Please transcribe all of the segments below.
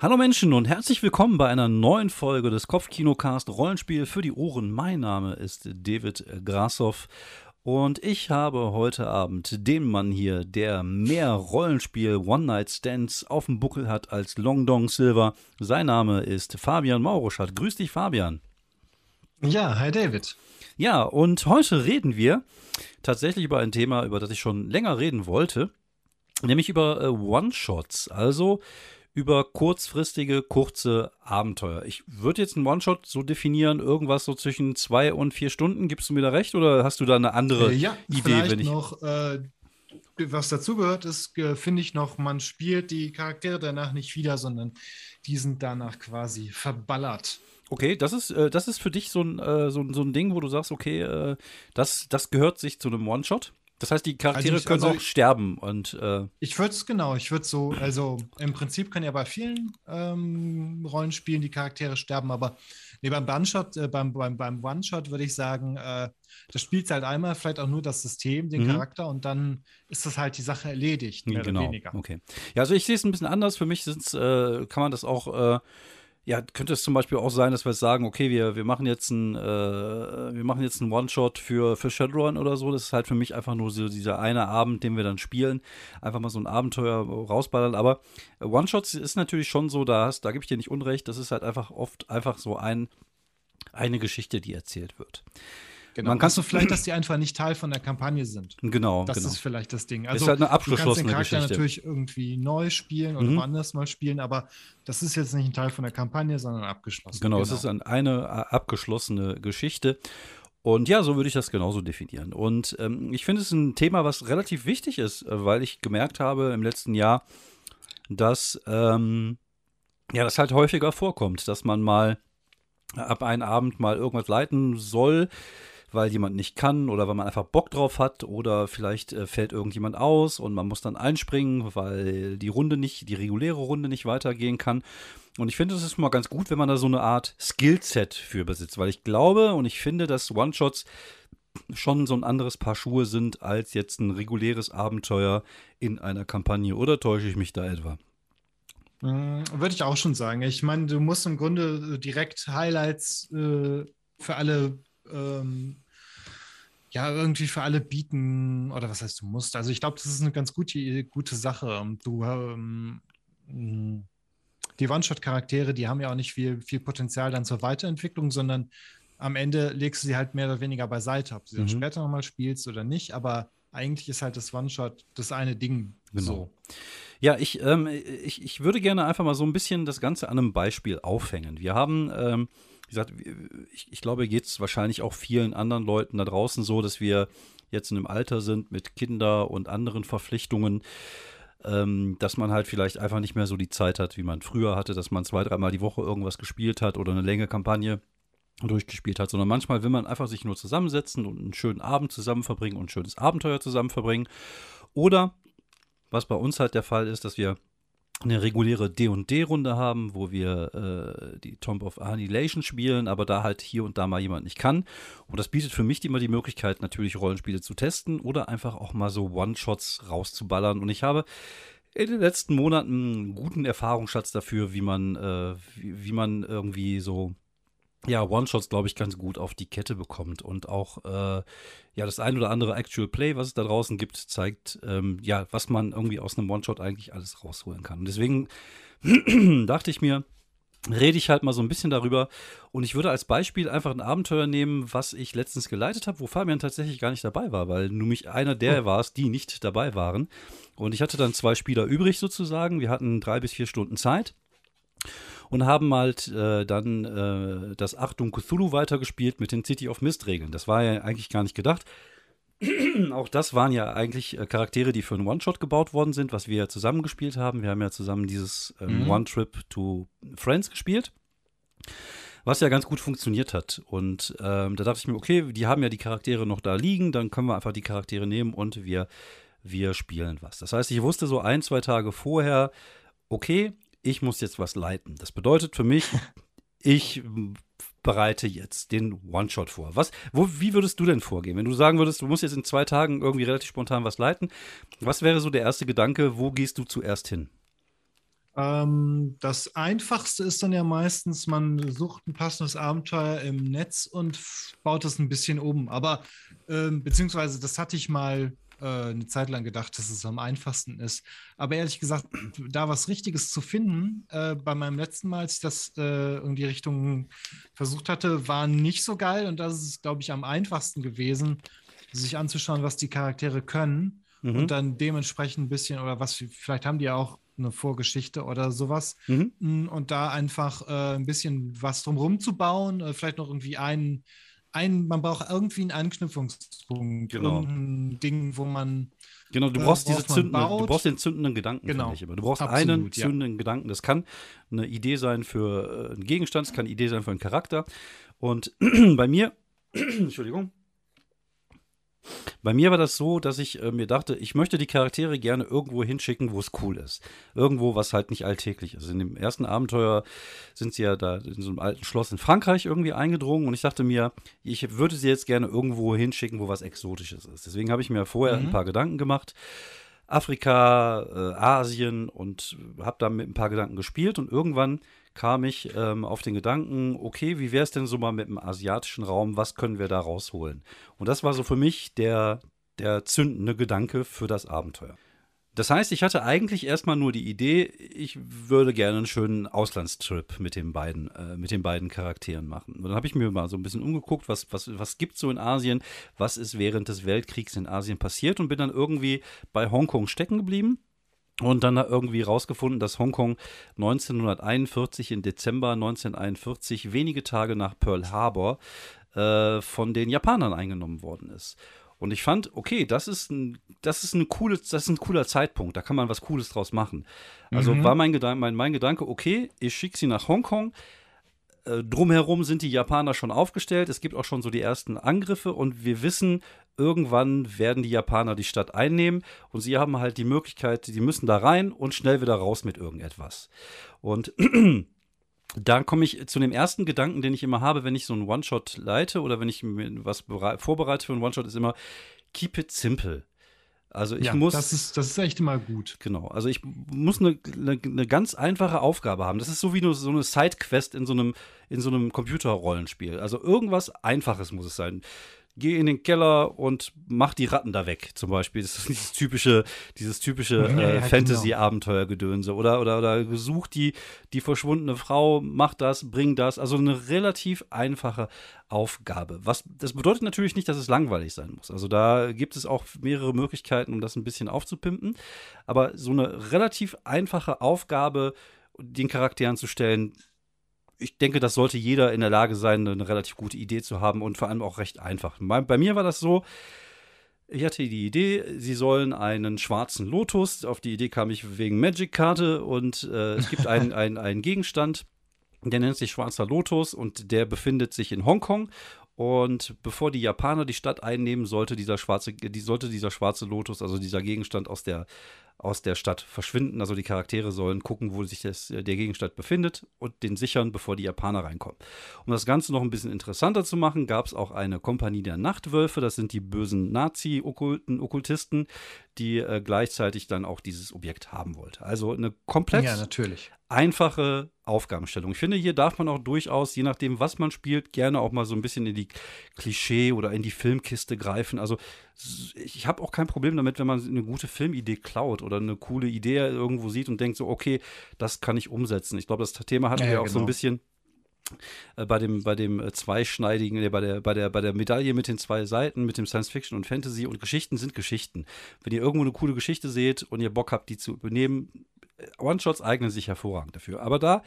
Hallo Menschen und herzlich willkommen bei einer neuen Folge des Kopfkinocast Rollenspiel für die Ohren. Mein Name ist David Grassoff und ich habe heute Abend den Mann hier, der mehr Rollenspiel One-Night-Stands auf dem Buckel hat als Long Dong Silver. Sein Name ist Fabian Mauruschat. Grüß dich, Fabian. Ja, hi David. Ja, und heute reden wir tatsächlich über ein Thema, über das ich schon länger reden wollte, nämlich über äh, One-Shots. Also über kurzfristige, kurze Abenteuer. Ich würde jetzt einen One-Shot so definieren, irgendwas so zwischen zwei und vier Stunden. Gibst du mir da recht oder hast du da eine andere äh, ja, Idee? Vielleicht wenn ich noch, äh, was dazugehört, ist, äh, finde ich noch, man spielt die Charaktere danach nicht wieder, sondern die sind danach quasi verballert. Okay, das ist, äh, das ist für dich so ein, äh, so, so ein Ding, wo du sagst, okay, äh, das, das gehört sich zu einem One-Shot. Das heißt, die Charaktere Also ich- können also auch sterben und äh, Ich würde es genau, ich würde so, also im Prinzip können ja bei vielen ähm, Rollenspielen die Charaktere sterben, aber nee, beim One-Shot, äh, beim, beim, beim One-Shot würde ich sagen, äh, das spielt halt einmal, vielleicht auch nur das System, den Mhm. Charakter und dann ist das halt die Sache erledigt, mehr genau. oder weniger. Okay. Ja, also ich sehe es ein bisschen anders. Für mich äh, kann man das auch, äh, ja, könnte es zum Beispiel auch sein, dass wir sagen, okay, wir, wir machen jetzt ein, äh, wir machen jetzt einen One-Shot für, für Shadowrun oder so. Das ist halt für mich einfach nur so dieser eine Abend, den wir dann spielen. Einfach mal so ein Abenteuer rausballern. Aber One-Shots ist natürlich schon so, da, da gebe ich dir nicht unrecht. Das ist halt einfach oft einfach so ein, eine Geschichte, die erzählt wird. Genau. Man kann- kannst du vielleicht, dass die einfach nicht Teil von der Kampagne sind. Genau, Das genau. ist vielleicht das Ding. Ist Also halt eine du kannst abgeschlossene den Charakter Geschichte. natürlich irgendwie neu spielen oder Mhm. woanders mal spielen, aber das ist jetzt nicht ein Teil von der Kampagne, sondern abgeschlossen. Genau, es ist ein, eine abgeschlossene Geschichte. Und ja, so würde ich das genauso definieren. Und ähm, ich finde es ein Thema, was relativ wichtig ist, äh, weil ich gemerkt habe im letzten Jahr, dass ähm, ja, das halt häufiger vorkommt, dass man mal ab einem Abend mal irgendwas leiten soll, weil jemand nicht kann oder weil man einfach Bock drauf hat oder vielleicht äh, fällt irgendjemand aus und man muss dann einspringen, weil die Runde nicht, die reguläre Runde nicht weitergehen kann. Und ich finde, es ist mal ganz gut, wenn man da so eine Art Skillset für besitzt, weil ich glaube und ich finde, dass One-Shots schon so ein anderes Paar Schuhe sind als jetzt ein reguläres Abenteuer in einer Kampagne. Oder täusche ich mich da etwa? Mm, Würde ich auch schon sagen. Ich meine, du musst im Grunde direkt Highlights äh, für alle, ähm, ja, irgendwie für alle bieten. Oder was heißt, du musst? Also ich glaube, das ist eine ganz gute, gute Sache. Und Du, ähm, die One-Shot-Charaktere, die haben ja auch nicht viel, viel Potenzial dann zur Weiterentwicklung, sondern am Ende legst du sie halt mehr oder weniger beiseite, ob du sie dann Mhm. später nochmal spielst oder nicht. Aber eigentlich ist halt das One-Shot das eine Ding. Genau. So. Ja, ich, ähm, ich, ich würde gerne einfach mal so ein bisschen das Ganze an einem Beispiel aufhängen. Wir haben, ähm, wie gesagt, ich, ich glaube, geht es wahrscheinlich auch vielen anderen Leuten da draußen so, dass wir jetzt in einem Alter sind mit Kinder und anderen Verpflichtungen, ähm, dass man halt vielleicht einfach nicht mehr so die Zeit hat, wie man früher hatte, dass man zwei, dreimal die Woche irgendwas gespielt hat oder eine längere Kampagne durchgespielt hat, sondern manchmal will man einfach sich nur zusammensetzen und einen schönen Abend zusammen verbringen und ein schönes Abenteuer zusammen verbringen. Oder was bei uns halt der Fall ist, dass wir eine reguläre D&D-Runde haben, wo wir äh, die Tomb of Annihilation spielen, aber da halt hier und da mal jemand nicht kann. Und das bietet für mich immer die Möglichkeit, natürlich Rollenspiele zu testen oder einfach auch mal so One-Shots rauszuballern. Und ich habe in den letzten Monaten einen guten Erfahrungsschatz dafür, wie man, äh, wie, wie man irgendwie so ja, One-Shots, glaube ich, ganz gut auf die Kette bekommt. Und auch, äh, ja, das ein oder andere Actual Play, was es da draußen gibt, zeigt, ähm, ja, was man irgendwie aus einem One-Shot eigentlich alles rausholen kann. Und deswegen dachte ich mir, rede ich halt mal so ein bisschen darüber. Und ich würde als Beispiel einfach ein Abenteuer nehmen, was ich letztens geleitet habe, wo Fabian tatsächlich gar nicht dabei war, weil nur mich einer der war es, die nicht dabei waren. Und ich hatte dann zwei Spieler übrig sozusagen. Wir hatten drei bis vier Stunden Zeit und haben halt äh, dann äh, das Achtung Cthulhu weitergespielt mit den City of Mist Regeln. Das war ja eigentlich gar nicht gedacht. Auch das waren ja eigentlich äh, Charaktere, die für einen One-Shot gebaut worden sind, was wir ja zusammen gespielt haben. Wir haben ja zusammen dieses ähm, Mhm. One-Trip to Friends gespielt, was ja ganz gut funktioniert hat. Und ähm, da dachte ich mir, okay, die haben ja die Charaktere noch da liegen, dann können wir einfach die Charaktere nehmen und wir, wir spielen was. Das heißt, ich wusste so ein, zwei Tage vorher, okay, ich muss jetzt was leiten. Das bedeutet für mich, ich bereite jetzt den One-Shot vor. Was, wo, wie würdest du denn vorgehen? Wenn du sagen würdest, du musst jetzt in zwei Tagen irgendwie relativ spontan was leiten, was wäre so der erste Gedanke, wo gehst du zuerst hin? Ähm, das Einfachste ist dann ja meistens, man sucht ein passendes Abenteuer im Netz und baut es ein bisschen um. Aber ähm, beziehungsweise, das hatte ich mal äh, eine Zeit lang gedacht, dass es am einfachsten ist. Aber ehrlich gesagt, da was Richtiges zu finden, äh, bei meinem letzten Mal, als ich das äh, in die Richtung versucht hatte, war nicht so geil. Und das ist, glaube ich, am einfachsten gewesen, sich anzuschauen, was die Charaktere können. Mhm. Und dann dementsprechend ein bisschen, oder was, vielleicht haben die ja auch eine Vorgeschichte oder sowas. Mhm. Mm, und da einfach äh, ein bisschen was drumherum zu bauen, äh, vielleicht noch irgendwie einen, einen, man braucht irgendwie einen Anknüpfungspunkt, genau. ein Ding, wo man Genau, du äh, brauchst diese zündende, du brauchst den zündenden Gedanken, genau. Ich immer. Du brauchst Absolut, einen zündenden ja. Gedanken. Das kann eine Idee sein für äh, einen Gegenstand, es kann eine Idee sein für einen Charakter. Und bei mir, Entschuldigung, bei mir war das so, dass ich äh, mir dachte, ich möchte die Charaktere gerne irgendwo hinschicken, wo es cool ist. Irgendwo, was halt nicht alltäglich ist. In dem ersten Abenteuer sind sie ja da in so einem alten Schloss in Frankreich irgendwie eingedrungen und ich dachte mir, ich würde sie jetzt gerne irgendwo hinschicken, wo was Exotisches ist. Deswegen habe ich mir vorher mhm. ein paar Gedanken gemacht. Afrika, äh, Asien und habe da mit ein paar Gedanken gespielt und irgendwann kam ich ähm, auf den Gedanken, okay, wie wäre es denn so mal mit dem asiatischen Raum, was können wir da rausholen? Und das war so für mich der, der zündende Gedanke für das Abenteuer. Das heißt, ich hatte eigentlich erstmal nur die Idee, ich würde gerne einen schönen Auslandstrip mit den beiden, äh, mit den beiden Charakteren machen. Und dann habe ich mir mal so ein bisschen umgeguckt, was, was, was gibt es so in Asien, was ist während des Weltkriegs in Asien passiert und bin dann irgendwie bei Hongkong stecken geblieben und dann irgendwie rausgefunden, dass Hongkong 1941, im Dezember 1941, wenige Tage nach Pearl Harbor, äh, von den Japanern eingenommen worden ist. Und ich fand, okay, das ist ein, das ist ein cooles, das ist ein cooler Zeitpunkt, da kann man was Cooles draus machen. Also mhm. war mein Gedanke, mein, mein Gedanke, okay, ich schicke sie nach Hongkong. Äh, drumherum sind die Japaner schon aufgestellt. Es gibt auch schon so die ersten Angriffe und wir wissen, irgendwann werden die Japaner die Stadt einnehmen und sie haben halt die Möglichkeit, die müssen da rein und schnell wieder raus mit irgendetwas. Und da komme ich zu dem ersten Gedanken, den ich immer habe, wenn ich so einen One-Shot leite oder wenn ich mir was vorbereite für einen One-Shot, ist immer keep it simple. Also ich ja, muss. Das ist, das ist echt immer gut. Genau. Also ich muss eine, eine, eine ganz einfache Aufgabe haben. Das ist so wie nur so eine Sidequest in so einem, in so einem Computerrollenspiel. Also irgendwas Einfaches muss es sein geh in den Keller und mach die Ratten da weg, zum Beispiel. Das ist dieses typische, dieses typische äh, ja, genau. Fantasy-Abenteuergedönse. Oder, oder, oder such die, die verschwundene Frau, mach das, bring das. Also eine relativ einfache Aufgabe. Was, das bedeutet natürlich nicht, dass es langweilig sein muss. Also da gibt es auch mehrere Möglichkeiten, um das ein bisschen aufzupimpen. Aber so eine relativ einfache Aufgabe, den Charakteren zu stellen, ich denke, das sollte jeder in der Lage sein, eine relativ gute Idee zu haben und vor allem auch recht einfach. Bei, mir war das so, ich hatte die Idee, sie sollen einen schwarzen Lotus, auf die Idee kam ich wegen Magic-Karte und äh, es gibt einen, einen, einen Gegenstand, der nennt sich schwarzer Lotus und der befindet sich in Hongkong und bevor die Japaner die Stadt einnehmen, sollte dieser schwarze, die, sollte dieser schwarze Lotus, also dieser Gegenstand aus der aus der Stadt verschwinden. Also die Charaktere sollen gucken, wo sich das, äh, der Gegenstand befindet und den sichern, bevor die Japaner reinkommen. Um das Ganze noch ein bisschen interessanter zu machen, gab es auch eine Kompanie der Nachtwölfe. Das sind die bösen Nazi-Okkultisten, die äh, gleichzeitig dann auch dieses Objekt haben wollte. Also eine komplett ja, einfache Aufgabenstellung. Ich finde, hier darf man auch durchaus, je nachdem, was man spielt, gerne auch mal so ein bisschen in die Klischee oder in die Filmkiste greifen. Also ich habe auch kein Problem damit, wenn man eine gute Filmidee klaut oder eine coole Idee irgendwo sieht und denkt so, okay, das kann ich umsetzen. Ich glaube, das Thema hatten ja, wir auch genau. so ein genau. bisschen äh, bei dem, bei dem äh, zweischneidigen, äh, bei der, bei der, bei der Medaille mit den zwei Seiten, mit dem Science Fiction und Fantasy und Geschichten sind Geschichten. Wenn ihr irgendwo eine coole Geschichte seht und ihr Bock habt, die zu übernehmen, One-Shots eignen sich hervorragend dafür. Aber da,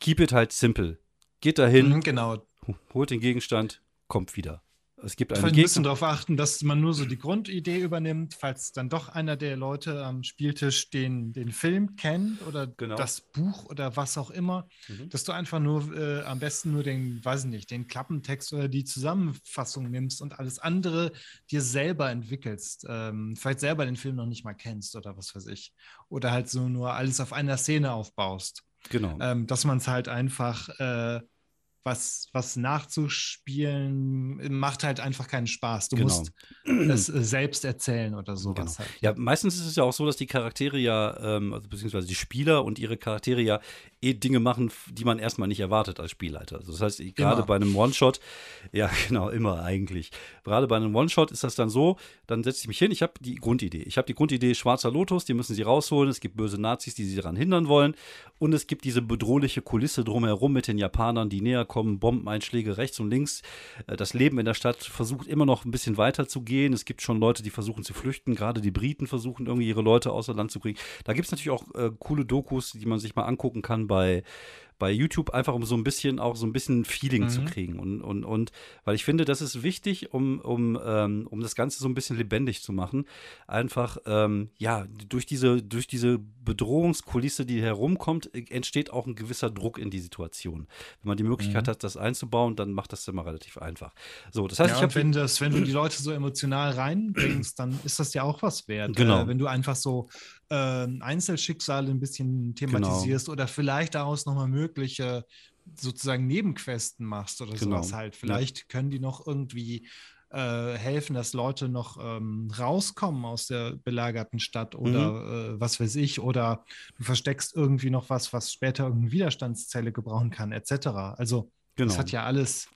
keep it halt simple. Geht dahin, mhm, genau. holt den Gegenstand, kommt wieder. Es gibt einen ein bisschen darauf achten, dass man nur so die Grundidee übernimmt, falls dann doch einer der Leute am Spieltisch den, den Film kennt oder genau. das Buch oder was auch immer, mhm. dass du einfach nur äh, am besten nur den, weiß ich nicht, den Klappentext oder die Zusammenfassung nimmst und alles andere dir selber entwickelst. Ähm, vielleicht selber den Film noch nicht mal kennst oder was weiß ich. Oder halt so nur alles auf einer Szene aufbaust. Genau. Ähm, dass man es halt einfach äh, was, was nachzuspielen macht halt einfach keinen Spaß. Du genau. musst es äh, selbst erzählen oder sowas. Genau. Halt. Ja, meistens ist es ja auch so, dass die Charaktere ja, ähm, also beziehungsweise die Spieler und ihre Charaktere ja eh Dinge machen, die man erstmal nicht erwartet als Spielleiter. Also das heißt, gerade bei einem One-Shot, ja, genau, immer eigentlich. Gerade bei einem One-Shot ist das dann so, dann setze ich mich hin, ich habe die Grundidee. Ich habe die Grundidee schwarzer Lotus, die müssen sie rausholen. Es gibt böse Nazis, die sie daran hindern wollen. Und es gibt diese bedrohliche Kulisse drumherum mit den Japanern, die näher kommen, Bombeneinschläge rechts und links. Äh, das Leben in der Stadt versucht immer noch ein bisschen weiter zu gehen. Es gibt schon Leute, die versuchen zu flüchten. Gerade die Briten versuchen irgendwie ihre Leute außer Land zu kriegen. Da gibt es natürlich auch äh, coole Dokus, die man sich mal angucken kann bei bei YouTube, einfach um so ein bisschen auch so ein bisschen Feeling mhm. zu kriegen. Und, und, und weil ich finde, das ist wichtig, um, um, ähm, um das Ganze so ein bisschen lebendig zu machen. Einfach, ähm, ja, durch diese, durch diese Bedrohungskulisse, die herumkommt, entsteht auch ein gewisser Druck in die Situation. Wenn man die Möglichkeit mhm. hat, das einzubauen, dann macht das immer relativ einfach. So, das heißt, ja, ich habe. Wenn, das, wenn du die Leute so emotional reinbringst, dann ist das ja auch was wert. Genau. Äh, wenn du einfach so äh, Einzelschicksale ein bisschen thematisierst genau. oder vielleicht daraus nochmal mögliche sozusagen Nebenquesten machst oder genau. sowas halt. Vielleicht ja. können die noch irgendwie äh, helfen, dass Leute noch ähm, rauskommen aus der belagerten Stadt oder mhm. äh, was weiß ich, oder du versteckst irgendwie noch was, was später irgendeine Widerstandszelle gebrauchen kann, etc. Also genau. das hat ja alles.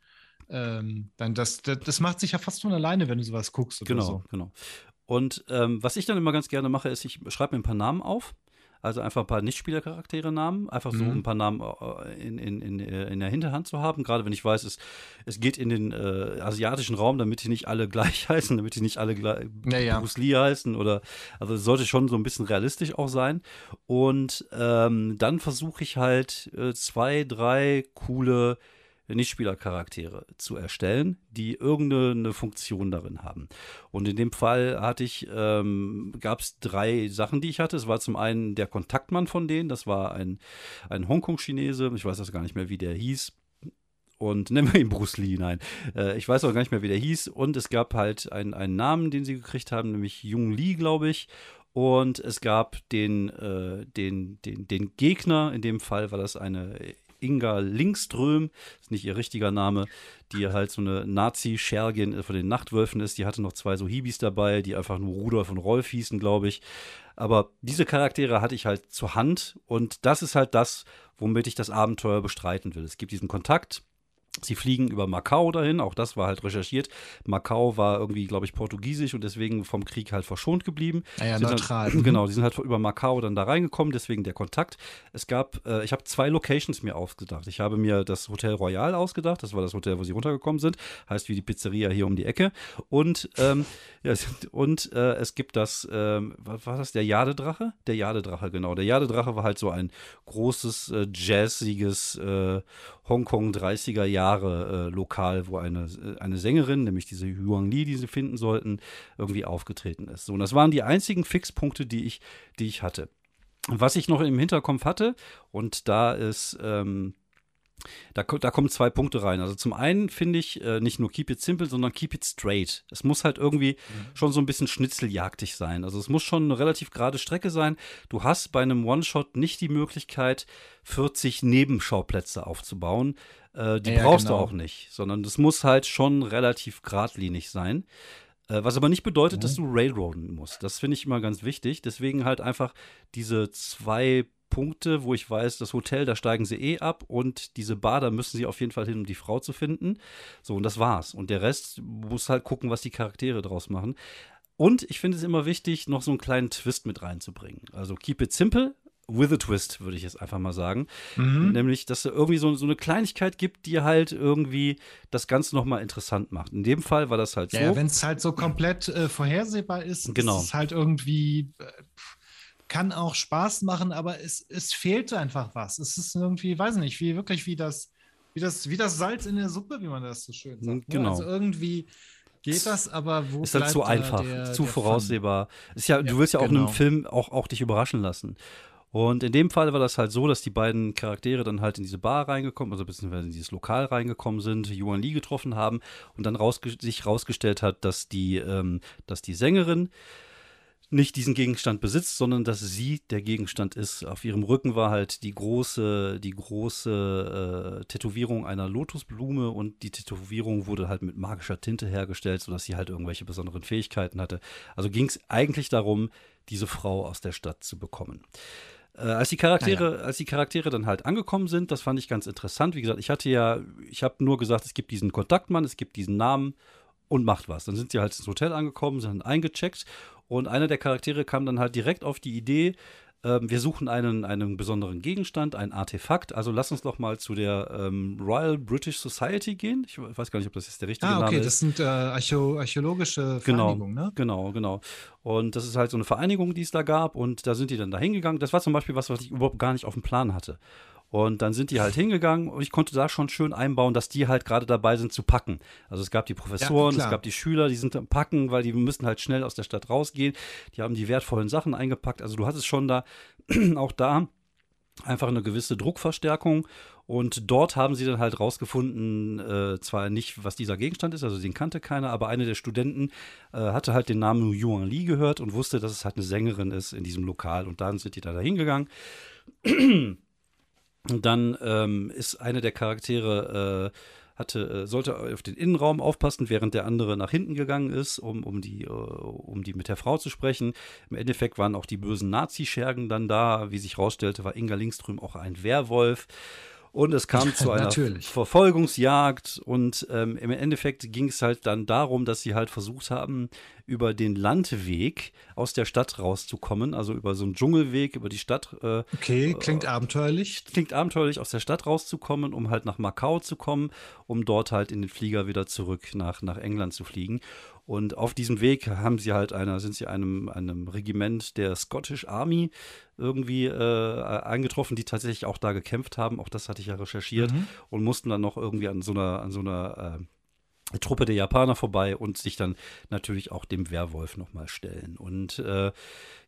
Ähm, dann das, das, das, macht sich ja fast von alleine, wenn du sowas guckst. genau, so. genau. Und ähm, was ich dann immer ganz gerne mache, ist, ich schreibe mir ein paar Namen auf. Also einfach ein paar Nichtspielercharaktere-Namen, einfach so mhm. ein paar Namen äh, in, in, in, äh, in der Hinterhand zu haben, gerade wenn ich weiß, es, es geht in den äh, asiatischen Raum, damit die nicht alle gleich heißen, damit die nicht alle gleich naja. Bruce Lee heißen oder also es sollte schon so ein bisschen realistisch auch sein. Und ähm, dann versuche ich halt äh, zwei, drei coole Nichtspielercharaktere zu erstellen, die irgendeine Funktion darin haben. Und in dem Fall hatte ich, ähm, gab es drei Sachen, die ich hatte. Es war zum einen der Kontaktmann von denen, das war ein, ein Hongkong-Chinese, ich weiß das gar nicht mehr, wie der hieß. Und nennen wir ihn Bruce Lee, nein. Äh, ich weiß auch gar nicht mehr, wie der hieß. Und es gab halt einen, einen Namen, den sie gekriegt haben, nämlich Jung Lee, glaube ich. Und es gab den, äh, den, den, den Gegner, in dem Fall war das eine Inga Linkström, ist nicht ihr richtiger Name, die halt so eine Nazi-Schergin von den Nachtwölfen ist. Die hatte noch zwei so Hibis dabei, die einfach nur Rudolf und Rolf hießen, glaube ich. Aber diese Charaktere hatte ich halt zur Hand und das ist halt das, womit ich das Abenteuer bestreiten will. Es gibt diesen Kontakt Sie fliegen über Macau dahin, auch das war halt recherchiert. Macau war irgendwie, glaube ich, portugiesisch und deswegen vom Krieg halt verschont geblieben. Ja, ja neutral. Halt, genau, die sind halt über Macau dann da reingekommen, deswegen der Kontakt. Es gab, äh, ich habe zwei Locations mir ausgedacht. Ich habe mir das Hotel Royal ausgedacht, das war das Hotel, wo sie runtergekommen sind, heißt wie die Pizzeria hier um die Ecke. Und, ähm, ja, und äh, es gibt das, ähm, was war das, der Jadedrache? Der Jadedrache, genau. Der Jadedrache war halt so ein großes, äh, jazziges äh, Hongkong 30er Jahre äh, Lokal, wo eine, äh, eine Sängerin, nämlich diese Huang Li, die sie finden sollten, irgendwie aufgetreten ist. So, und das waren die einzigen Fixpunkte, die ich, die ich hatte. Was ich noch im Hinterkopf hatte, und da ist ähm, da, da, kommen zwei Punkte rein. Also zum einen finde ich äh, nicht nur keep it simple, sondern keep it straight. Es muss halt irgendwie mhm. schon so ein bisschen schnitzeljagdig sein. Also es muss schon eine relativ gerade Strecke sein. Du hast bei einem One-Shot nicht die Möglichkeit, 40 Nebenschauplätze aufzubauen. Äh, die ja, brauchst genau. du auch nicht, sondern das muss halt schon relativ geradlinig sein. Äh, was aber nicht bedeutet, mhm. dass du railroaden musst. Das finde ich immer ganz wichtig. Deswegen halt einfach diese zwei Punkte, wo ich weiß, das Hotel, da steigen sie eh ab und diese Bar, da müssen sie auf jeden Fall hin, um die Frau zu finden. So, und das war's. Und der Rest muss halt gucken, was die Charaktere draus machen. Und ich finde es immer wichtig, noch so einen kleinen Twist mit reinzubringen. Also keep it simple, with a twist, würde ich jetzt einfach mal sagen. Mhm. Nämlich, dass es irgendwie so, so, eine Kleinigkeit gibt, die halt irgendwie das Ganze nochmal interessant macht. In dem Fall war das halt so. Ja, wenn es halt so komplett äh, vorhersehbar ist, genau. ist es halt irgendwie. Äh, kann auch Spaß machen, aber es, es fehlt einfach was. Es ist irgendwie, weiß nicht, wie wirklich wie das, wie das, wie das Salz in der Suppe, wie man das so schön sagt. Ne? Genau. Also irgendwie geht das, aber wo ist halt zu einfach, der, zu der voraussehbar. Ist ja, ja, du willst ja auch genau. in einem Film auch, auch dich überraschen lassen. Und in dem Fall war das halt so, dass die beiden Charaktere dann halt in diese Bar reingekommen, also beziehungsweise in dieses Lokal reingekommen sind, Yuan Li getroffen haben und dann rausge sich rausgestellt hat, dass die, ähm, dass die Sängerin nicht diesen Gegenstand besitzt, sondern dass sie der Gegenstand ist. Auf ihrem Rücken war halt die große, die große äh, Tätowierung einer Lotusblume und die Tätowierung wurde halt mit magischer Tinte hergestellt, sodass sie halt irgendwelche besonderen Fähigkeiten hatte. Also ging es eigentlich darum, diese Frau aus der Stadt zu bekommen. Äh, als die Charaktere, ja. als die Charaktere dann halt angekommen sind, das fand ich ganz interessant. Wie gesagt, ich hatte ja, ich habe nur gesagt, es gibt diesen Kontaktmann, es gibt diesen Namen und macht was. Dann sind sie halt ins Hotel angekommen, sind eingecheckt und einer der Charaktere kam dann halt direkt auf die Idee, ähm, wir suchen einen, einen besonderen Gegenstand, ein Artefakt. Also lass uns doch mal zu der ähm, Royal British Society gehen. Ich weiß gar nicht, ob das jetzt der richtige ah, okay, Name ist. das sind äh, Archäo archäologische genau, Vereinigungen, genau, ne? Genau, genau. Und das ist halt so eine Vereinigung, die es da gab. Und da sind die dann da hingegangen. Das war zum Beispiel was, was ich überhaupt gar nicht auf dem Plan hatte. Und dann sind die halt hingegangen und ich konnte da schon schön einbauen, dass die halt gerade dabei sind zu packen. Also es gab die Professoren, ja, es gab die Schüler, die sind am Packen, weil die müssen halt schnell aus der Stadt rausgehen. Die haben die wertvollen Sachen eingepackt. Also du hattest schon da, auch da, einfach eine gewisse Druckverstärkung. Und dort haben sie dann halt rausgefunden, äh, zwar nicht, was dieser Gegenstand ist, also den kannte keiner, aber eine der Studenten äh, hatte halt den Namen Yuan Li gehört und wusste, dass es halt eine Sängerin ist in diesem Lokal. Und dann sind die da hingegangen. Und dann ähm, ist eine der Charaktere äh, hatte, äh, sollte auf den Innenraum aufpassen, während der andere nach hinten gegangen ist, um, um, die, äh, um die mit der Frau zu sprechen. Im Endeffekt waren auch die bösen Nazi-Schergen dann da. Wie sich herausstellte, war Inga Lingström auch ein Werwolf. Und es kam zu einer Verfolgungsjagd und ähm, im Endeffekt ging es halt dann darum, dass sie halt versucht haben, über den Landweg aus der Stadt rauszukommen, also über so einen Dschungelweg, über die Stadt. Äh, okay, klingt äh, abenteuerlich. Klingt abenteuerlich, aus der Stadt rauszukommen, um halt nach Macau zu kommen, um dort halt in den Flieger wieder zurück nach, nach England zu fliegen. Und auf diesem Weg haben sie halt einer, sind sie einem, einem Regiment der Scottish Army irgendwie äh, eingetroffen, die tatsächlich auch da gekämpft haben. Auch das hatte ich ja recherchiert mhm. und mussten dann noch irgendwie an so einer, an so einer äh, Truppe der Japaner vorbei und sich dann natürlich auch dem Werwolf nochmal stellen. Und äh,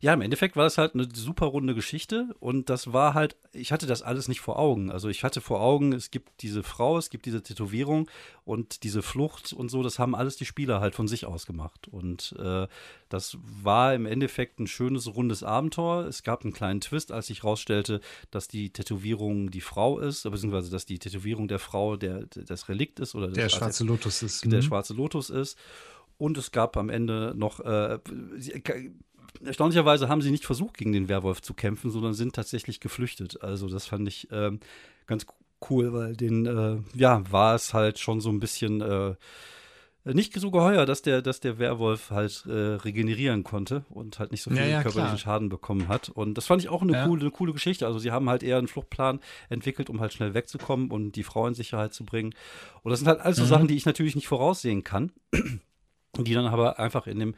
ja, im Endeffekt war das halt eine super runde Geschichte und das war halt, ich hatte das alles nicht vor Augen. Also ich hatte vor Augen, es gibt diese Frau, es gibt diese Tätowierung und diese Flucht und so, das haben alles die Spieler halt von sich aus gemacht. Und äh, das war im Endeffekt ein schönes, rundes Abenteuer. Es gab einen kleinen Twist, als sich herausstellte, dass die Tätowierung die Frau ist, beziehungsweise dass die Tätowierung der Frau der, das Relikt ist oder der schwarze Lotus ist. Der mhm. schwarze Lotus ist. Und es gab am Ende noch, äh, erstaunlicherweise haben sie nicht versucht, gegen den Werwolf zu kämpfen, sondern sind tatsächlich geflüchtet. Also das fand ich äh, ganz cool, weil den, äh, ja, war es halt schon so ein bisschen äh, nicht so geheuer, dass der, dass der Werwolf halt äh, regenerieren konnte und halt nicht so viel ja, ja, körperlichen klar. Schaden bekommen hat. Und das fand ich auch eine, ja. coole, eine coole Geschichte. Also sie haben halt eher einen Fluchtplan entwickelt, um halt schnell wegzukommen und die Frau in Sicherheit zu bringen. Und das sind halt alles so mhm. Sachen, die ich natürlich nicht voraussehen kann. Die dann aber einfach in dem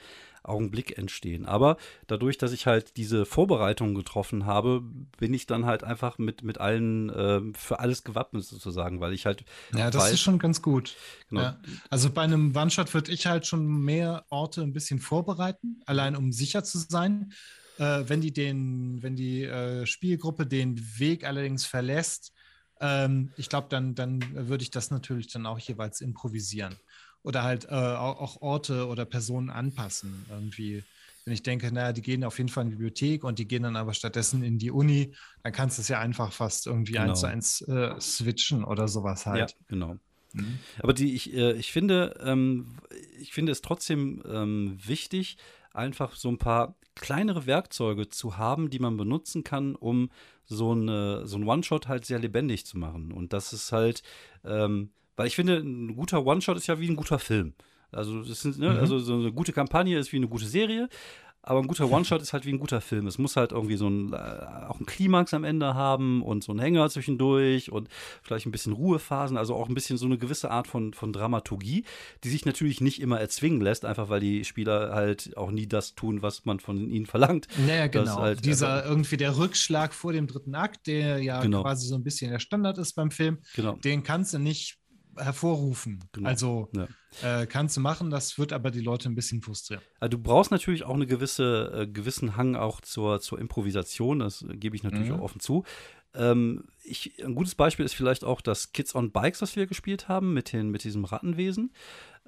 Augenblick entstehen. Aber dadurch, dass ich halt diese Vorbereitungen getroffen habe, bin ich dann halt einfach mit, mit allen äh, für alles gewappnet sozusagen, weil ich halt. Ja, das weiß, ist schon ganz gut. Genau. Ja. Also bei einem One-Shot würde ich halt schon mehr Orte ein bisschen vorbereiten, allein um sicher zu sein. Äh, wenn die den, wenn die äh, Spielgruppe den Weg allerdings verlässt, ähm, ich glaube, dann, dann würde ich das natürlich dann auch jeweils improvisieren oder halt äh, auch Orte oder Personen anpassen. Irgendwie, wenn ich denke, naja, die gehen auf jeden Fall in die Bibliothek und die gehen dann aber stattdessen in die Uni, dann kannst du es ja einfach fast irgendwie genau. eins zu eins äh, switchen oder sowas halt. Ja, genau. Mhm. Aber die, ich, äh, ich finde, ähm, ich finde es trotzdem ähm, wichtig, einfach so ein paar kleinere Werkzeuge zu haben, die man benutzen kann, um so, eine, so ein One-Shot halt sehr lebendig zu machen. Und das ist halt, ähm, weil ich finde, ein guter One-Shot ist ja wie ein guter Film. Also, das sind, ne, mhm. also so eine gute Kampagne ist wie eine gute Serie, aber ein guter One-Shot ist halt wie ein guter Film. Es muss halt irgendwie so ein, äh, auch ein Klimax am Ende haben und so ein Hänger zwischendurch und vielleicht ein bisschen Ruhephasen, also auch ein bisschen so eine gewisse Art von, von Dramaturgie, die sich natürlich nicht immer erzwingen lässt, einfach weil die Spieler halt auch nie das tun, was man von ihnen verlangt. Naja, genau. Halt Dieser irgendwie der Rückschlag vor dem dritten Akt, der ja genau. quasi so ein bisschen der Standard ist beim Film, genau. den kannst du nicht hervorrufen. Genau. Also ja. äh, kannst du machen, das wird aber die Leute ein bisschen frustrieren. Also du brauchst natürlich auch einen gewisse, äh, gewissen Hang auch zur, zur Improvisation, das gebe ich natürlich mhm. auch offen zu. Ähm, ich, ein gutes Beispiel ist vielleicht auch das Kids on Bikes, was wir gespielt haben mit, den, mit diesem Rattenwesen.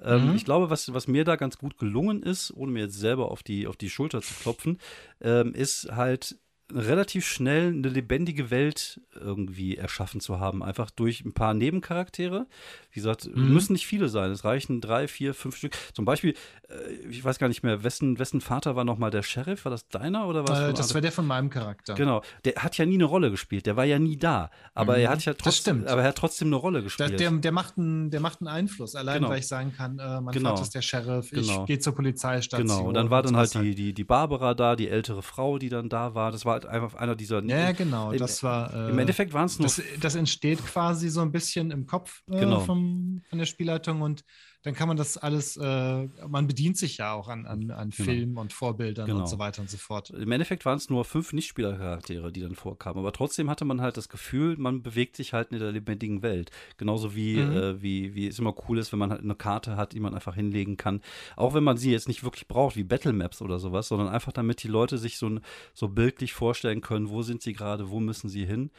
Ähm, mhm. Ich glaube, was, was mir da ganz gut gelungen ist, ohne mir jetzt selber auf die, auf die Schulter zu klopfen, ähm, ist halt relativ schnell eine lebendige Welt irgendwie erschaffen zu haben, einfach durch ein paar Nebencharaktere. Wie gesagt, mhm. müssen nicht viele sein. Es reichen drei, vier, fünf Stück. Zum Beispiel, äh, ich weiß gar nicht mehr, wessen, wessen Vater war nochmal der Sheriff? War das deiner oder was? Äh, das war der von meinem Charakter. Genau. Der hat ja nie eine Rolle gespielt. Der war ja nie da. Aber mhm. er hat ja trotzdem, aber er hat trotzdem eine Rolle gespielt. Der, der, der, macht, einen, der macht einen Einfluss. Allein, genau. weil ich sagen kann, äh, mein genau. Vater ist der Sheriff, genau. ich gehe zur Polizeistation. Genau. Und dann war dann halt die, die, die Barbara da, die ältere Frau, die dann da war. Das war halt einfach einer dieser ja, genau. Das war. Äh, Im Endeffekt waren es nur. Das, das, entsteht quasi so ein bisschen im Kopf äh, genau. vom, von der Spielleitung und dann kann man das alles, äh, man bedient sich ja auch an, an, an genau. Filmen und Vorbildern genau. und so weiter und so fort. Im Endeffekt waren es nur fünf Nichtspielercharaktere, die dann vorkamen. Aber trotzdem hatte man halt das Gefühl, man bewegt sich halt in der lebendigen Welt. Genauso wie, mhm. äh, wie, wie es immer cool ist, wenn man halt eine Karte hat, die man einfach hinlegen kann. Auch wenn man sie jetzt nicht wirklich braucht, wie Battle Maps oder sowas, sondern einfach damit die Leute sich so, so bildlich vorstellen können, wo sind sie gerade, wo müssen sie hin.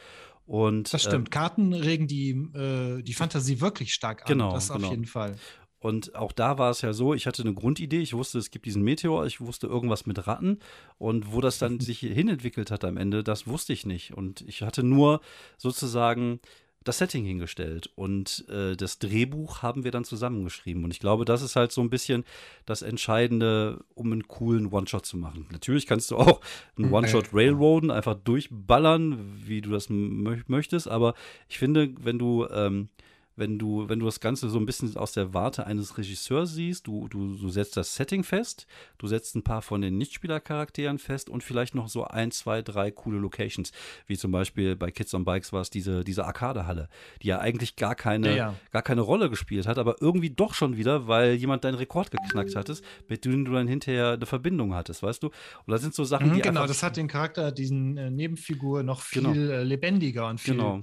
Und, das stimmt. Äh, Karten regen die, äh, die Fantasie wirklich stark an. Genau, das auf genau. jeden Fall. Und auch da war es ja so, ich hatte eine Grundidee, ich wusste, es gibt diesen Meteor, ich wusste irgendwas mit Ratten und wo das dann sich hinentwickelt hat am Ende, das wusste ich nicht. Und ich hatte nur sozusagen das Setting hingestellt und äh, das Drehbuch haben wir dann zusammengeschrieben. Und ich glaube, das ist halt so ein bisschen das Entscheidende, um einen coolen One-Shot zu machen. Natürlich kannst du auch einen mhm. One-Shot railroaden, einfach durchballern, wie du das möchtest, aber ich finde, wenn du ähm, wenn du, wenn du das Ganze so ein bisschen aus der Warte eines Regisseurs siehst, du, du, du setzt das Setting fest, du setzt ein paar von den Nichtspielercharakteren fest und vielleicht noch so ein, zwei, drei coole Locations, wie zum Beispiel bei Kids on Bikes war es diese, diese Arcade-Halle, die ja eigentlich gar keine, ja, ja. gar keine Rolle gespielt hat, aber irgendwie doch schon wieder, weil jemand deinen Rekord geknackt hattest, mit dem du dann hinterher eine Verbindung hattest, weißt du? Und da sind so Sachen, mhm, die Genau, das hat den Charakter, diesen äh, Nebenfigur noch viel genau. lebendiger und viel genau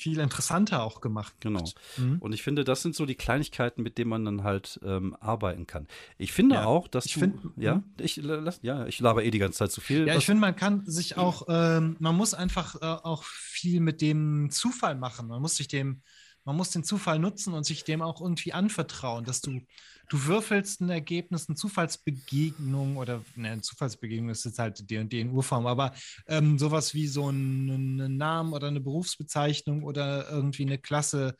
viel interessanter auch gemacht. Genau. Mhm. Und ich finde, das sind so die Kleinigkeiten, mit denen man dann halt ähm, arbeiten kann. Ich finde ja. auch, dass ich du, find, ja, mhm. ich lass, ja, ich laber eh die ganze Zeit zu viel. Ja, ich finde, man kann sich auch, ähm, man muss einfach äh, auch viel mit dem Zufall machen. Man muss sich dem, man muss den Zufall nutzen und sich dem auch irgendwie anvertrauen, dass du du würfelst ein Ergebnis, eine Zufallsbegegnung oder ne, Zufallsbegegnung ist jetzt halt die und die in Urform, aber ähm, sowas wie so ein, ein Namen oder eine Berufsbezeichnung oder irgendwie eine Klasse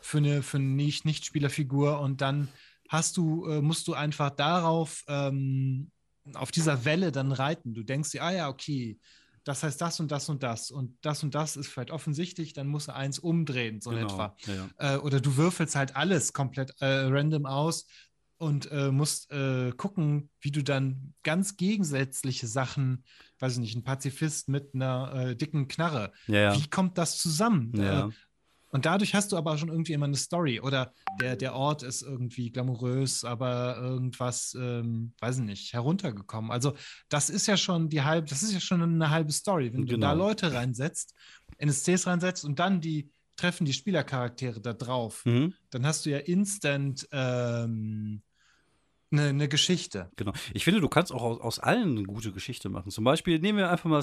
für eine, für eine Nicht-Spielerfigur und dann hast du, äh, musst du einfach darauf, ähm, auf dieser Welle dann reiten. Du denkst dir, ah ja, okay, das heißt das und das und das und das und das ist vielleicht offensichtlich, dann musst du eins umdrehen, so genau, etwa. Ja. Äh, oder du würfelst halt alles komplett äh, random aus und äh, musst äh, gucken, wie du dann ganz gegensätzliche Sachen, weiß ich nicht, ein Pazifist mit einer äh, dicken Knarre, ja, ja. wie kommt das zusammen? Und dadurch hast du aber schon irgendwie immer eine Story oder der, der Ort ist irgendwie glamourös, aber irgendwas, ähm, weiß ich nicht, heruntergekommen. Also das ist ja schon die halbe, das ist ja schon eine halbe Story. Wenn genau. du da genau. Leute reinsetzt, NSCs reinsetzt und dann die treffen die Spielercharaktere da drauf, mhm. dann hast du ja instant ähm, eine, eine, Geschichte. Genau. Ich finde, du kannst auch aus, aus, allen eine gute Geschichte machen. Zum Beispiel nehmen wir einfach mal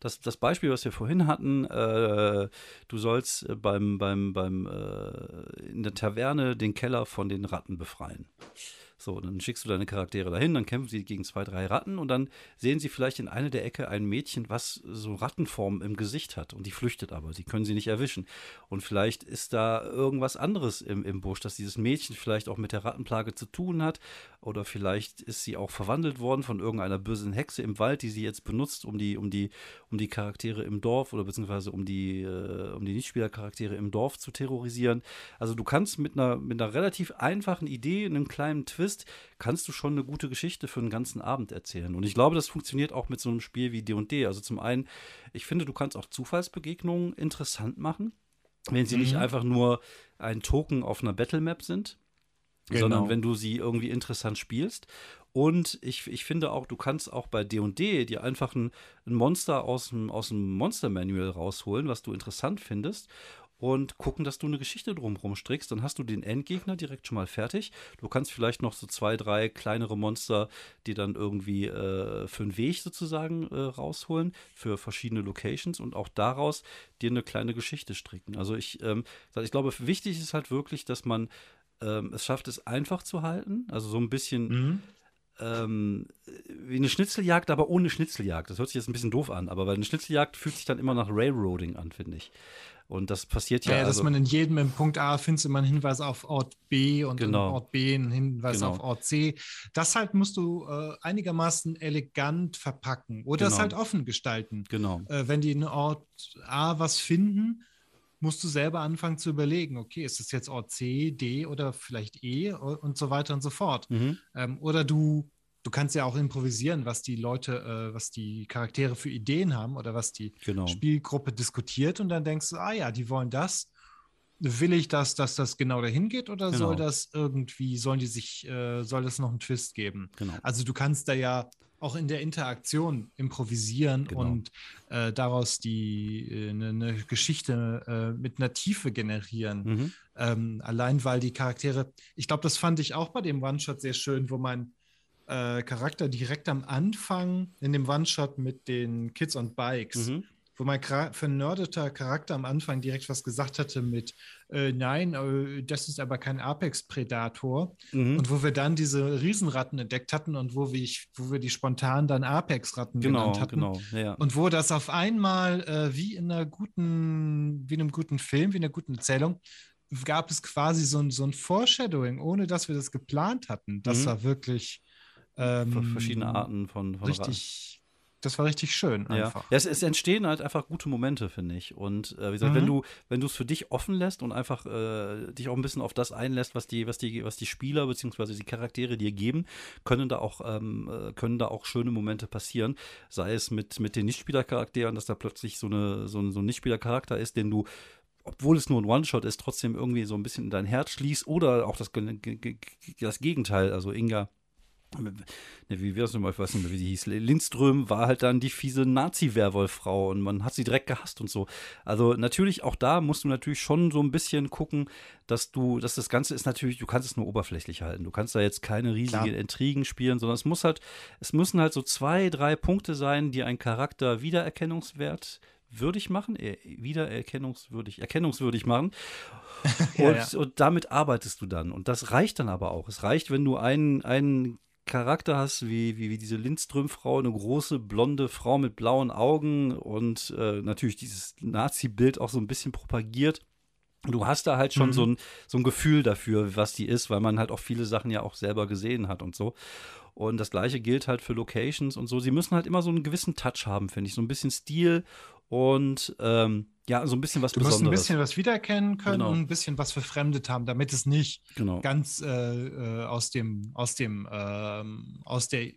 das, das Beispiel, was wir vorhin hatten. Äh, du sollst äh, beim, beim, beim äh, in der Taverne den Keller von den Ratten befreien. So, dann schickst du deine Charaktere dahin, dann kämpfen sie gegen zwei, drei Ratten und dann sehen sie vielleicht in einer der Ecke ein Mädchen, was so Rattenform im Gesicht hat und die flüchtet aber, sie können sie nicht erwischen. Und vielleicht ist da irgendwas anderes im, im Busch, dass dieses Mädchen vielleicht auch mit der Rattenplage zu tun hat oder vielleicht ist sie auch verwandelt worden von irgendeiner bösen Hexe im Wald, die sie jetzt benutzt, um die, um die, um die Charaktere im Dorf oder beziehungsweise um die, äh, um die Nichtspielercharaktere im Dorf zu terrorisieren. Also du kannst mit einer, mit einer relativ einfachen Idee, einem kleinen Twist, bist, kannst du schon eine gute Geschichte für einen ganzen Abend erzählen. Und ich glaube, das funktioniert auch mit so einem Spiel wie D&D. Also zum einen, ich finde, du kannst auch Zufallsbegegnungen interessant machen, wenn sie mhm. nicht einfach nur ein Token auf einer Battlemap sind, genau. sondern wenn du sie irgendwie interessant spielst. Und ich, ich finde auch, du kannst auch bei D&D dir einfach ein, ein Monster aus dem, aus dem Monster-Manual rausholen, was du interessant findest und gucken, dass du eine Geschichte drumherum strickst. Dann hast du den Endgegner direkt schon mal fertig. Du kannst vielleicht noch so zwei, drei kleinere Monster, die dann irgendwie äh, für einen Weg sozusagen äh, rausholen, für verschiedene Locations und auch daraus dir eine kleine Geschichte stricken. Also ich, ähm, ich glaube, wichtig ist halt wirklich, dass man ähm, es schafft es einfach zu halten, also so ein bisschen Mhm. ähm, wie eine Schnitzeljagd, aber ohne Schnitzeljagd. Das hört sich jetzt ein bisschen doof an, aber weil eine Schnitzeljagd fühlt sich dann immer nach Railroading an, finde ich. Und das passiert ja. Ja, dass also, man in jedem im Punkt A findest du immer einen Hinweis auf Ort B und Genau. im Ort B einen Hinweis Genau. auf Ort C. Das halt musst du äh, einigermaßen elegant verpacken oder es Genau. halt offen gestalten. genau. Äh, wenn die in Ort A was finden, musst du selber anfangen zu überlegen, okay, ist es jetzt Ort C, D oder vielleicht E und so weiter und so fort. Mhm. Ähm, oder du, du kannst ja auch improvisieren, was die Leute, äh, was die Charaktere für Ideen haben oder was die Genau. Spielgruppe diskutiert und dann denkst du, ah ja, die wollen das. Will ich das, dass das genau dahin geht oder soll Genau. das irgendwie, sollen die sich, äh, soll das noch einen Twist geben? Genau. Also du kannst da ja auch in der Interaktion improvisieren Genau. und äh, daraus die äh, eine ne Geschichte äh, mit einer Tiefe generieren. Mhm. Ähm, allein weil die Charaktere, ich glaube, das fand ich auch bei dem One-Shot sehr schön, wo mein äh, Charakter direkt am Anfang in dem One-Shot mit den Kids on Bikes, Mhm. wo mein vernördeter Charakter am Anfang direkt was gesagt hatte mit äh, Nein, äh, das ist aber kein Apex-Predator. Mhm. Und wo wir dann diese Riesenratten entdeckt hatten und wo wir, wo wir die spontan dann Apex-Ratten Genau, genannt hatten. genau. Ja. Und wo das auf einmal äh, wie in einer guten, wie in einem guten Film, wie in einer guten Erzählung, gab es quasi so ein, so ein Foreshadowing, ohne dass wir das geplant hatten. Das Mhm. war wirklich ähm, Verschiedene Arten von, von richtig, das war richtig schön Ja, einfach. ja es, es entstehen halt einfach gute Momente, finde ich. Und äh, wie gesagt, Mhm. wenn du, wenn du es für dich offen lässt und einfach äh, dich auch ein bisschen auf das einlässt, was die, was die, was die Spieler bzw. die Charaktere dir geben, können da auch, ähm, äh, können da auch schöne Momente passieren. Sei es mit, mit den Nichtspielercharakteren, dass da plötzlich so, eine, so, ein, so ein Nichtspielercharakter ist, den du obwohl es nur ein One-Shot ist, trotzdem irgendwie so ein bisschen in dein Herz schließt oder auch das, das Gegenteil. Also Inga, wie wäre es nochmal, ich weiß nicht mehr, wie sie hieß. Lindström war halt dann die fiese Nazi-Werwolf-Frau und man hat sie direkt gehasst und so. Also natürlich, auch da musst du natürlich schon so ein bisschen gucken, dass du, dass das Ganze ist natürlich, du kannst es nur oberflächlich halten. Du kannst da jetzt keine riesigen Klar. Intrigen spielen, sondern es muss halt, es müssen halt so zwei, drei Punkte sein, die einen Charakter wiedererkennungswert würdig machen, äh, wiedererkennungswürdig, erkennungswürdig machen. Ja, und, ja. und damit arbeitest du dann. Und das reicht dann aber auch. Es reicht, wenn du einen, einen Charakter hast, wie, wie, wie diese Lindström-Frau, eine große blonde Frau mit blauen Augen und äh, natürlich dieses Nazi-Bild auch so ein bisschen propagiert. Du hast da halt schon Mhm. so, ein, so ein Gefühl dafür, was die ist, weil man halt auch viele Sachen ja auch selber gesehen hat und so. Und das gleiche gilt halt für Locations und so. Sie müssen halt immer so einen gewissen Touch haben, finde ich. So ein bisschen Stil und ähm, ja, so ein bisschen was Du musst ein Besonderes. bisschen was wiedererkennen können Genau. und ein bisschen was verfremdet haben, damit es nicht genau. ganz äh, äh, aus dem, aus dem, ähm, aus der,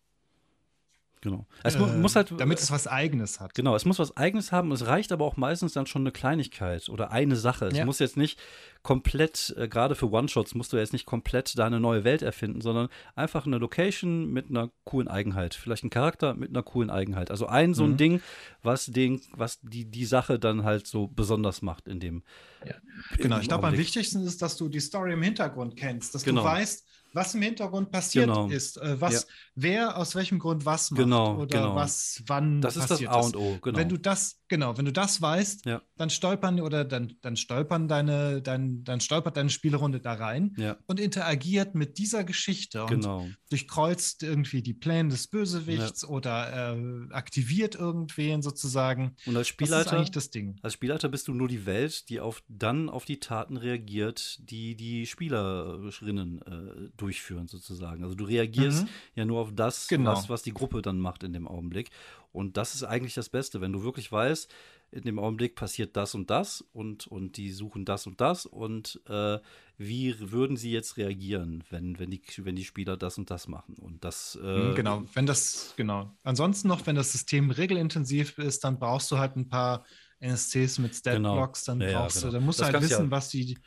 genau. Es äh, muss halt. damit es was Eigenes hat. Genau, es muss was Eigenes haben. Es reicht aber auch meistens dann schon eine Kleinigkeit oder eine Sache. Es Ja. muss jetzt nicht komplett, äh, gerade für One-Shots, musst du jetzt nicht komplett da eine neue Welt erfinden, sondern einfach eine Location mit einer coolen Eigenheit. Vielleicht ein Charakter mit einer coolen Eigenheit. Also ein so ein Mhm. Ding, was, den, was die, die Sache dann halt so besonders macht in dem. Ja. Genau, ich glaube, am wichtigsten ist, dass du die Story im Hintergrund kennst, dass Genau. du weißt, was im Hintergrund passiert Genau. ist, äh, was, Ja. wer aus welchem Grund was macht Genau, oder genau. was wann Das ist das A und O, genau. Wenn du das, genau, wenn du das weißt, Ja. dann stolpern oder dann, dann stolpern deine, dein, dann stolpert deine Spielrunde da rein ja, und interagiert mit dieser Geschichte und genau. durchkreuzt irgendwie die Pläne des Bösewichts oder äh, aktiviert irgendwen sozusagen. Und als Das ist Spielleiter. eigentlich das Ding. Als Spielleiter bist du nur die Welt, die auf, dann auf die Taten reagiert, die die Spielerinnen äh, durchführen, sozusagen. Also du reagierst Mhm. ja nur auf das, Genau. was, was die Gruppe dann macht in dem Augenblick. Und das ist eigentlich das Beste, wenn du wirklich weißt, in dem Augenblick passiert das und das und, und die suchen das und das und äh, wie würden sie jetzt reagieren, wenn, wenn, die, wenn die Spieler das und das machen. Und das äh, Mhm, genau, wenn das, genau. Ansonsten noch, wenn das System regelintensiv ist, dann brauchst du halt ein paar NSCs mit Stat-Blocks, dann Ja, ja, brauchst genau. du, dann musst Das du halt du ja- wissen, was die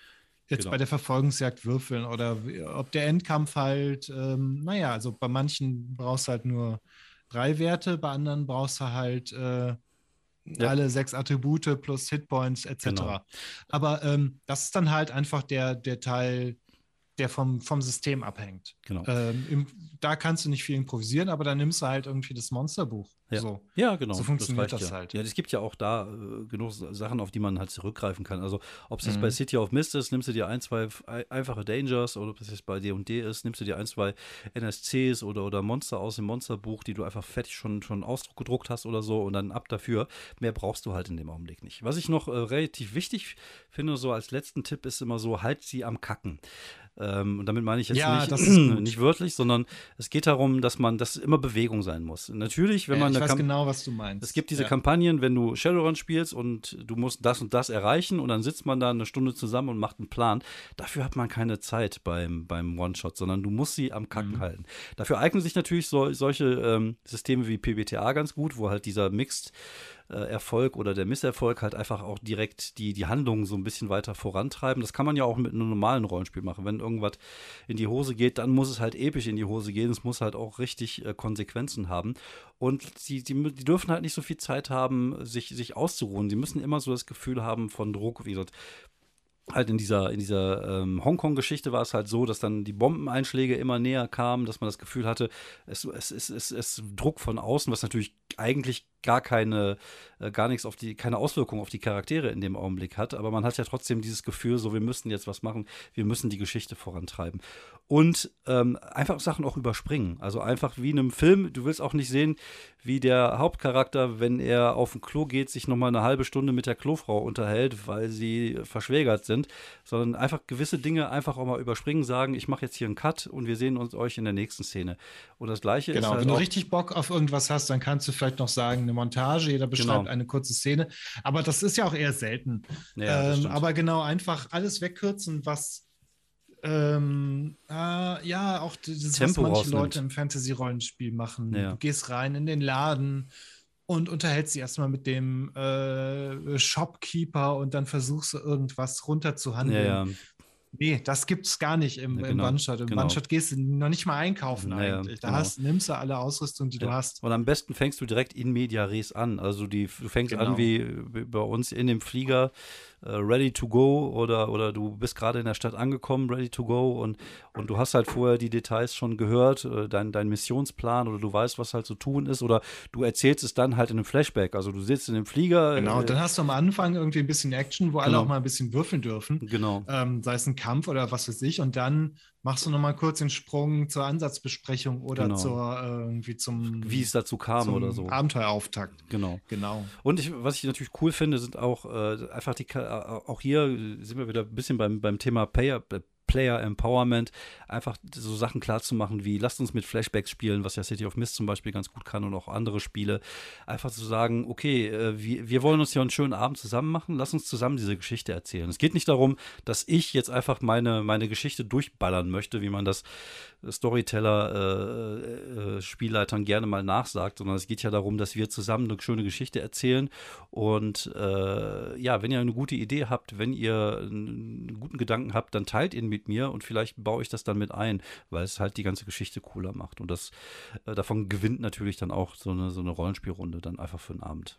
jetzt Genau. bei der Verfolgungsjagd würfeln oder ob der Endkampf halt, ähm, naja, also bei manchen brauchst du halt nur drei Werte, bei anderen brauchst du halt äh, Ja. alle sechs Attribute plus Hitpoints etc. Genau. Aber ähm, das ist dann halt einfach der, der Teil, der vom, vom System abhängt. Genau. Ähm, im, da kannst du nicht viel improvisieren, aber dann nimmst du halt irgendwie das Monsterbuch. Ja, so. ja genau. So funktioniert das, das, ja. halt. Ja, es gibt ja auch da äh, genug Sachen, auf die man halt zurückgreifen kann. Also, ob es jetzt Mhm. bei City of Mist ist, nimmst du dir ein, zwei einfache Dangers oder ob es jetzt bei D&D ist, nimmst du dir ein, zwei NSCs oder, oder Monster aus dem Monsterbuch, die du einfach fertig schon, schon ausgedruckt hast oder so und dann ab dafür. Mehr brauchst du halt in dem Augenblick nicht. Was ich noch äh, relativ wichtig finde, so als letzten Tipp ist immer so, halt sie am Kacken. Ähm, und damit meine ich jetzt Ja, nicht, ist nicht wörtlich, sondern es geht darum, dass man, dass immer Bewegung sein muss. Natürlich, wenn Ja, man ich eine weiß Kamp- genau, was du meinst. es gibt diese ja. Kampagnen, wenn du Shadowrun spielst und du musst das und das erreichen und dann sitzt man da eine Stunde zusammen und macht einen Plan. Dafür hat man keine Zeit beim, beim One-Shot, sondern du musst sie am Kacken Mhm. halten. Dafür eignen sich natürlich so, solche ähm, Systeme wie PBTA ganz gut, wo halt dieser Mixed äh, Erfolg oder der Misserfolg halt einfach auch direkt die, die Handlung so ein bisschen weiter vorantreiben. Das kann man ja auch mit einem normalen Rollenspiel machen. Wenn irgendwas in die Hose geht, dann muss es halt episch in die Hose gehen. Es muss halt auch richtig äh, Konsequenzen haben. Und sie, die, die dürfen halt nicht so viel Zeit haben, sich, sich auszuruhen. Sie müssen immer so das Gefühl haben von Druck. Wie gesagt, halt in dieser, in dieser ähm, Hongkong-Geschichte war es halt so, dass dann die Bombeneinschläge immer näher kamen, dass man das Gefühl hatte, es, es, es, es, es Druck von außen, was natürlich eigentlich gar keine, äh, gar nichts auf die, keine Auswirkung auf die Charaktere in dem Augenblick hat, aber man hat ja trotzdem dieses Gefühl, so wir müssen jetzt was machen, wir müssen die Geschichte vorantreiben. Und ähm, einfach Sachen auch überspringen. Also einfach wie in einem Film, du willst auch nicht sehen, wie der Hauptcharakter, wenn er auf ein Klo geht, sich nochmal eine halbe Stunde mit der Klofrau unterhält, weil sie verschwägert sind, sondern einfach gewisse Dinge einfach auch mal überspringen, sagen, ich mache jetzt hier einen Cut und wir sehen uns euch in der nächsten Szene. Und das gleiche ist Genau, halt wenn du richtig Bock auf irgendwas hast, dann kannst du vielleicht noch sagen, Montage, jeder beschreibt Genau. eine kurze Szene. Aber das ist ja auch eher selten. Ja, das ähm, aber genau, einfach alles wegkürzen, was ähm, äh, ja auch dieses, Tempo was manche rausnimmt. Leute im Fantasy-Rollenspiel machen. Ja. Du gehst rein in den Laden und unterhältst dich erstmal mit dem äh, Shopkeeper und dann versuchst du irgendwas ja, runterzuhandeln. ja, Nee, das gibt's gar nicht im, Ja, im genau, One-Shot. Im genau. One-Shot gehst du noch nicht mal einkaufen Naja, eigentlich. Da genau. hast, nimmst du alle Ausrüstung, die du Ja. hast. Und am besten fängst du direkt in media res an. Also die, du fängst Genau. an wie, wie bei uns in dem Flieger, ready to go oder, oder du bist gerade in der Stadt angekommen, ready to go und, und du hast halt vorher die Details schon gehört, äh, dein, dein Missionsplan oder du weißt, was halt zu tun ist oder du erzählst es dann halt in einem Flashback. Also du sitzt in dem Flieger. Genau, äh, dann hast du am Anfang irgendwie ein bisschen Action, wo alle Genau. auch mal ein bisschen würfeln dürfen. genau. Ähm, sei es ein Kampf oder was weiß ich. Und dann machst du nochmal kurz den Sprung zur Ansatzbesprechung oder Genau. zur äh, irgendwie zum, Wie es dazu kam oder so. Abenteuerauftakt. Genau. Genau. Und ich, was ich natürlich cool finde, sind auch äh, einfach die, äh, auch hier sind wir wieder ein bisschen beim, beim Thema Player, äh, Player Empowerment, einfach so Sachen klar zu machen wie, lasst uns mit Flashbacks spielen, was ja City of Mist zum Beispiel ganz gut kann und auch andere Spiele. Einfach zu sagen, okay, äh, wir, wir wollen uns hier einen schönen Abend zusammen machen, lass uns zusammen diese Geschichte erzählen. Es geht nicht darum, dass ich jetzt einfach meine, meine Geschichte durchballern möchte, wie man das Storyteller äh, Spielleitern gerne mal nachsagt, sondern es geht ja darum, dass wir zusammen eine schöne Geschichte erzählen. Und äh, ja, wenn ihr eine gute Idee habt, wenn ihr einen guten Gedanken habt, dann teilt ihn mit mir und vielleicht baue ich das dann mit ein, weil es halt die ganze Geschichte cooler macht. Und das äh, davon gewinnt natürlich dann auch so eine, so eine Rollenspielrunde dann einfach für einen Abend.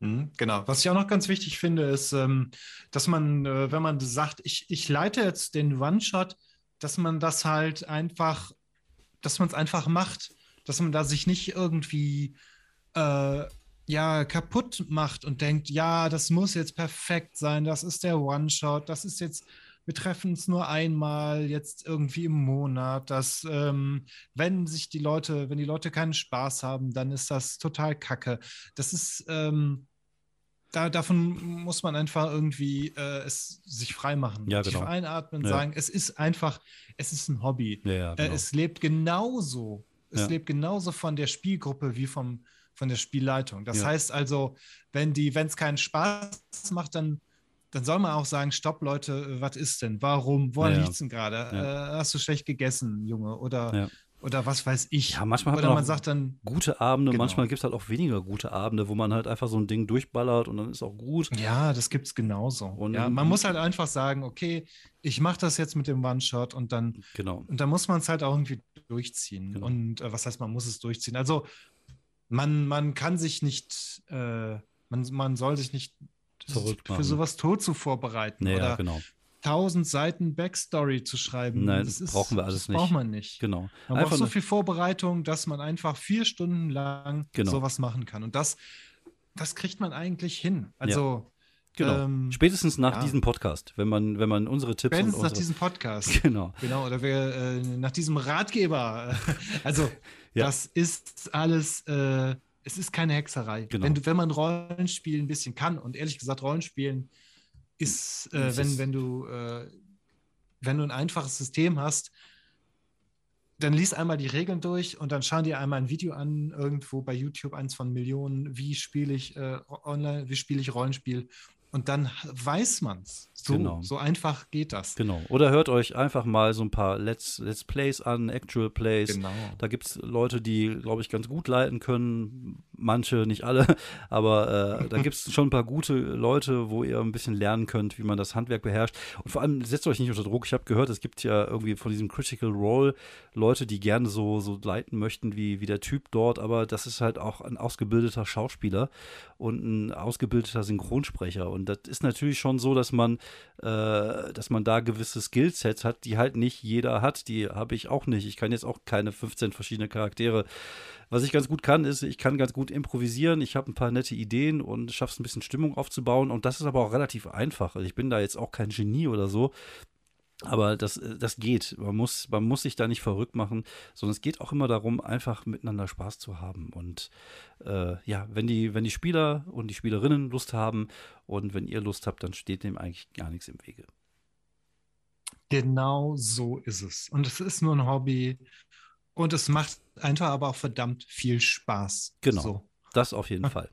Mhm, Genau. Was ich auch noch ganz wichtig finde, ist, ähm, dass man, äh, wenn man sagt, ich, ich leite jetzt den One-Shot, dass man das halt einfach, dass man es einfach macht, dass man da sich nicht irgendwie äh, ja kaputt macht und denkt, ja, das muss jetzt perfekt sein, das ist der One-Shot, das ist jetzt, wir treffen uns nur einmal jetzt irgendwie im Monat, dass ähm, wenn sich die Leute, wenn die Leute keinen Spaß haben, dann ist das total kacke. Das ist, ähm, da, davon muss man einfach irgendwie äh, es sich frei machen. Ja, Tief genau. einatmen, Ja. sagen, es ist einfach, es ist ein Hobby. Ja, Äh, genau. es lebt genauso, es Ja. lebt genauso von der Spielgruppe wie vom, von der Spielleitung. Das Ja. heißt also, wenn die, wenn es keinen Spaß macht, dann, dann soll man auch sagen, stopp, Leute, was ist denn? Warum? Woran Ja, liegt es denn gerade? Äh, hast du schlecht gegessen, Junge? Oder. Oder was weiß ich? Ja, manchmal hat oder man man sagt dann, gute Abende, Genau. manchmal gibt es halt auch weniger gute Abende, wo man halt einfach so ein Ding durchballert und dann ist auch gut. Ja, das gibt es genauso. Und- ja, man muss halt einfach sagen, okay, ich mache das jetzt mit dem One-Shot und dann, Genau. und dann muss man es halt auch irgendwie durchziehen. Genau. Und äh, was heißt, man muss es durchziehen? Also man, man kann sich nicht, äh, man, man soll sich nicht für sowas tot zu vorbereiten. Naja, oder genau. Tausend Seiten Backstory zu schreiben. Nein, das ist, brauchen wir alles das nicht. braucht man nicht. Genau. Man braucht so viel Vorbereitung, dass man einfach vier Stunden lang Genau. sowas machen kann. Und das, das kriegt man eigentlich hin. Also Genau. ähm, Spätestens nach ja. diesem Podcast, wenn man, wenn man unsere Tipps spätestens und nach unsere, diesem Podcast. Genau. Genau, oder wir, äh, nach diesem Ratgeber. Also, Ja. das ist alles, äh, es ist keine Hexerei. Genau. Wenn, wenn man Rollenspiel ein bisschen kann, und ehrlich gesagt, Rollenspielen ist, äh, Es wenn, wenn du, äh, wenn du ein einfaches System hast, dann lies einmal die Regeln durch und dann schau dir einmal ein Video an, irgendwo bei YouTube, eins von Millionen, wie spiele ich äh, online, wie spiele ich Rollenspiel. Und dann weiß man's. So, Genau. so einfach geht das. Genau. Oder hört euch einfach mal so ein paar Let's, Let's Plays an, Actual Plays. Genau. Da gibt es Leute, die, glaube ich, ganz gut leiten können. Manche, nicht alle. Aber äh, da gibt es schon ein paar gute Leute, wo ihr ein bisschen lernen könnt, wie man das Handwerk beherrscht. Und vor allem setzt euch nicht unter Druck. Ich habe gehört, es gibt ja irgendwie von diesem Critical Role Leute, die gerne so, so leiten möchten wie, wie der Typ dort. Aber das ist halt auch ein ausgebildeter Schauspieler und ein ausgebildeter Synchronsprecher. Und das ist natürlich schon so, dass man, äh, dass man da gewisse Skillsets hat, die halt nicht jeder hat. Die habe ich auch nicht. Ich kann jetzt auch keine 15 verschiedene Charaktere. Was ich ganz gut kann, ist, ich kann ganz gut improvisieren. Ich habe ein paar nette Ideen und schaffe es ein bisschen Stimmung aufzubauen. Und das ist aber auch relativ einfach. Also ich bin da jetzt auch kein Genie oder so. Aber das, äh, das geht. Man muss, man muss sich da nicht verrückt machen, sondern es geht auch immer darum, einfach miteinander Spaß zu haben. Und äh, ja, wenn die, wenn die Spieler und die Spielerinnen Lust haben und wenn ihr Lust habt, dann steht dem eigentlich gar nichts im Wege. Genau so ist es. Und es ist nur ein Hobby. Und es macht einfach aber auch verdammt viel Spaß. Genau. So. Das auf jeden Fall.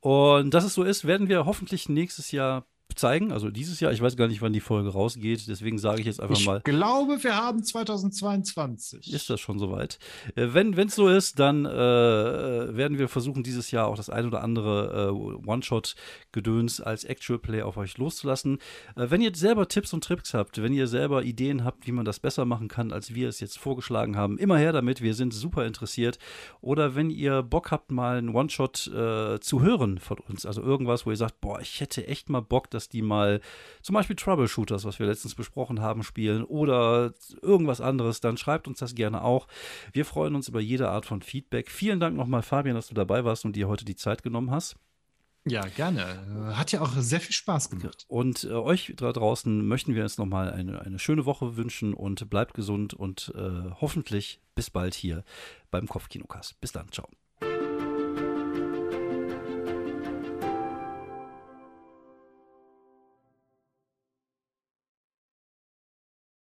Und dass es so ist, werden wir hoffentlich nächstes Jahr zeigen. Also dieses Jahr, ich weiß gar nicht, wann die Folge rausgeht, deswegen sage ich jetzt einfach Ich mal. glaube, wir haben 2022. Ist das schon soweit? Äh, wenn es so ist, dann äh, werden wir versuchen, dieses Jahr auch das ein oder andere äh, One-Shot-Gedöns als Actual Play auf euch loszulassen. Äh, wenn ihr selber Tipps und Tricks habt, wenn ihr selber Ideen habt, wie man das besser machen kann, als wir es jetzt vorgeschlagen haben, immer her damit. Wir sind super interessiert. Oder wenn ihr Bock habt, mal einen One-Shot äh, zu hören von uns, also irgendwas, wo ihr sagt, boah, ich hätte echt mal Bock, dass die mal zum Beispiel Troubleshooters, was wir letztens besprochen haben, spielen oder irgendwas anderes, dann schreibt uns das gerne auch. Wir freuen uns über jede Art von Feedback. Vielen Dank nochmal, Fabian, dass du dabei warst und dir heute die Zeit genommen hast. Ja, gerne. Hat ja auch sehr viel Spaß gemacht. Und äh, euch da draußen möchten wir jetzt nochmal eine, eine schöne Woche wünschen und bleibt gesund und äh, hoffentlich bis bald hier beim Kopfkinocast. Bis dann, ciao.